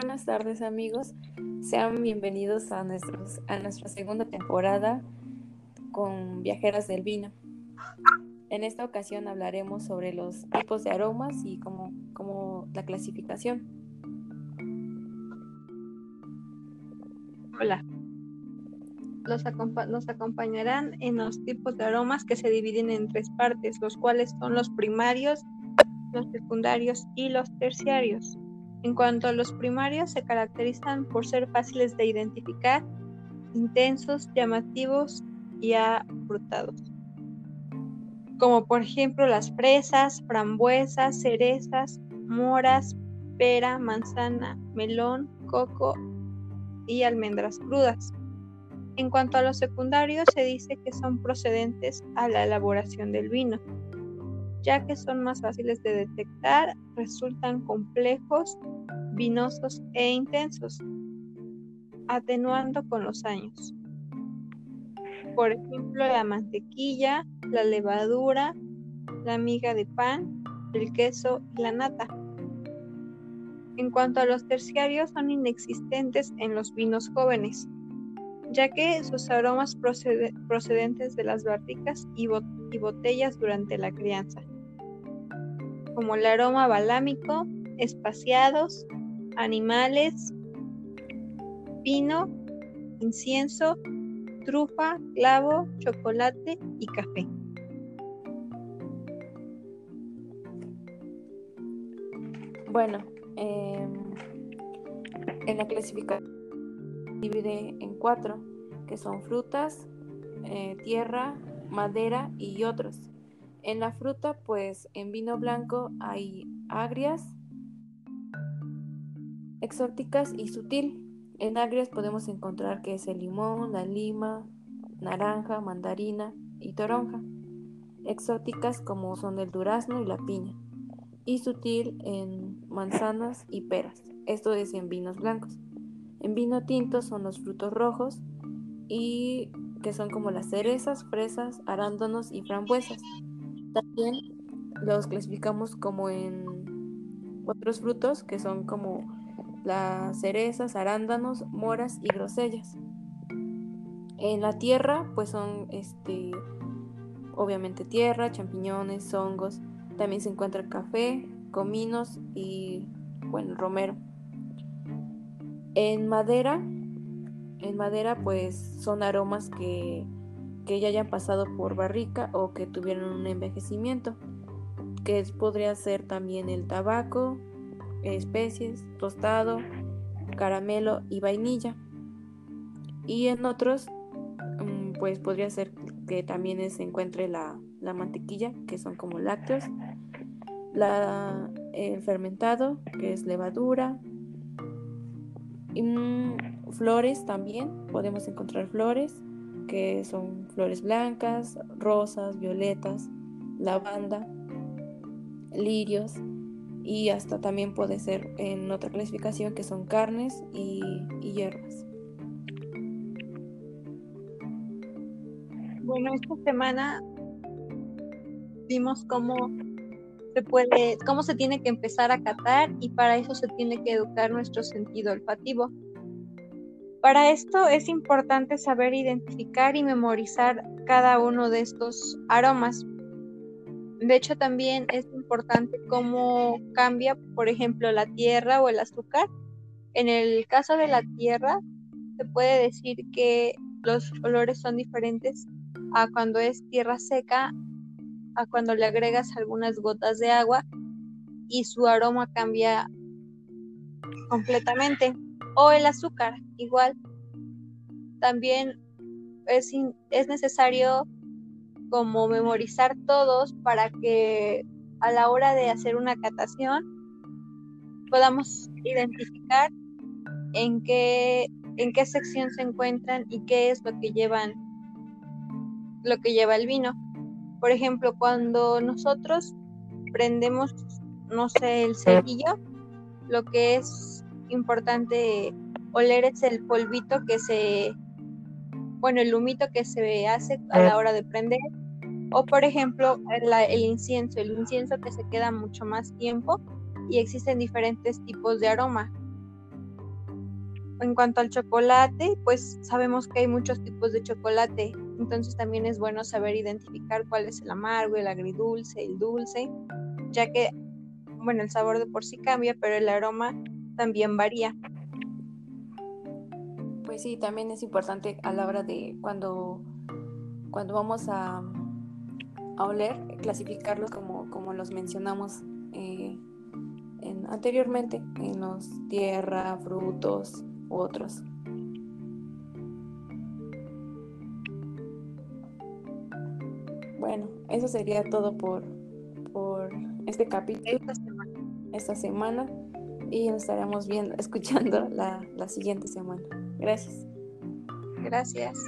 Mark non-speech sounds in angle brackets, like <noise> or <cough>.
Buenas tardes amigos, sean bienvenidos a, nuestros, a nuestra segunda temporada con Viajeras del Vino. En esta ocasión hablaremos sobre los tipos de aromas y cómo, cómo la clasificación. Hola. Los nos acompañarán en los tipos de aromas que se dividen en tres partes, los cuales son los primarios, los secundarios y los terciarios. En cuanto a los primarios, se caracterizan por ser fáciles de identificar, intensos, llamativos y afrutados. Como por ejemplo las fresas, frambuesas, cerezas, moras, pera, manzana, melón, coco y almendras crudas. En cuanto a los secundarios, se dice que son procedentes a la elaboración del vino ya que son más fáciles de detectar, resultan complejos, vinosos e intensos, atenuando con los años. Por ejemplo, la mantequilla, la levadura, la miga de pan, el queso y la nata. En cuanto a los terciarios, son inexistentes en los vinos jóvenes, ya que sus aromas procedentes de las barricas y botellas durante la crianza como el aroma balámico, espaciados, animales, vino, incienso, trufa, clavo, chocolate y café. Bueno, em, en la clasificación divide en cuatro, que son frutas, eh, tierra, madera y otros. En la fruta, pues en vino blanco hay agrias, exóticas y sutil. En agrias podemos encontrar que es el limón, la lima, naranja, mandarina y toronja. Exóticas como son el durazno y la piña. Y sutil en manzanas y peras. Esto es en vinos blancos. En vino tinto son los frutos rojos y que son como las cerezas, fresas, arándanos y frambuesas. También los clasificamos como en otros frutos que son como las cerezas, arándanos, moras y grosellas. En la tierra, pues son este obviamente tierra, champiñones, hongos. También se encuentra café, cominos y bueno, romero. En madera, en madera pues son aromas que que ya hayan pasado por barrica o que tuvieron un envejecimiento, que podría ser también el tabaco, especies, tostado, caramelo y vainilla. Y en otros, mm, pues podría ser que también se encuentre la, mantequilla, que son como lácteos, la, el fermentado, que es levadura, flores también, podemos encontrar flores, que son flores blancas, rosas, violetas, lavanda, lirios y hasta también puede ser en otra clasificación que son carnes y, hierbas. Bueno, esta semana vimos cómo puede, cómo se tiene que empezar a catar y para eso se tiene que educar nuestro sentido olfativo. Para esto es importante saber identificar y memorizar cada uno de estos aromas. De hecho, también es importante cómo cambia, por ejemplo, la tierra o el azúcar. En el caso de la tierra, se puede decir que los olores son diferentes a cuando es tierra seca, a cuando le agregas algunas gotas de agua y su aroma cambia completamente o el azúcar, igual. También es, es necesario como memorizar todos para que a la hora de hacer una catación podamos identificar en qué, en qué sección se encuentran y qué es lo que llevan lo que lleva el vino. Por ejemplo, cuando nosotros prendemos, no sé, el cerillo, lo que es importante oler es el polvito que se bueno, el humito que se hace a la hora de prender, o por ejemplo, el incienso, el incienso que se queda mucho más tiempo y existen diferentes tipos de aroma. En cuanto al chocolate, pues sabemos que hay muchos tipos de chocolate, entonces también es bueno saber identificar cuál es el amargo, el agridulce, el dulce, ya que, bueno, el sabor de por sí cambia, pero el aroma también varía. Pues sí, también es importante a la hora de cuando, cuando vamos a, a oler, clasificarlos como, como los mencionamos eh, anteriormente, en los tierra, frutos u otros. Bueno, eso sería todo por, por este capítulo. Esta semana. Y nos estaremos viendo, <laughs> escuchando la, la siguiente semana. Gracias. Gracias.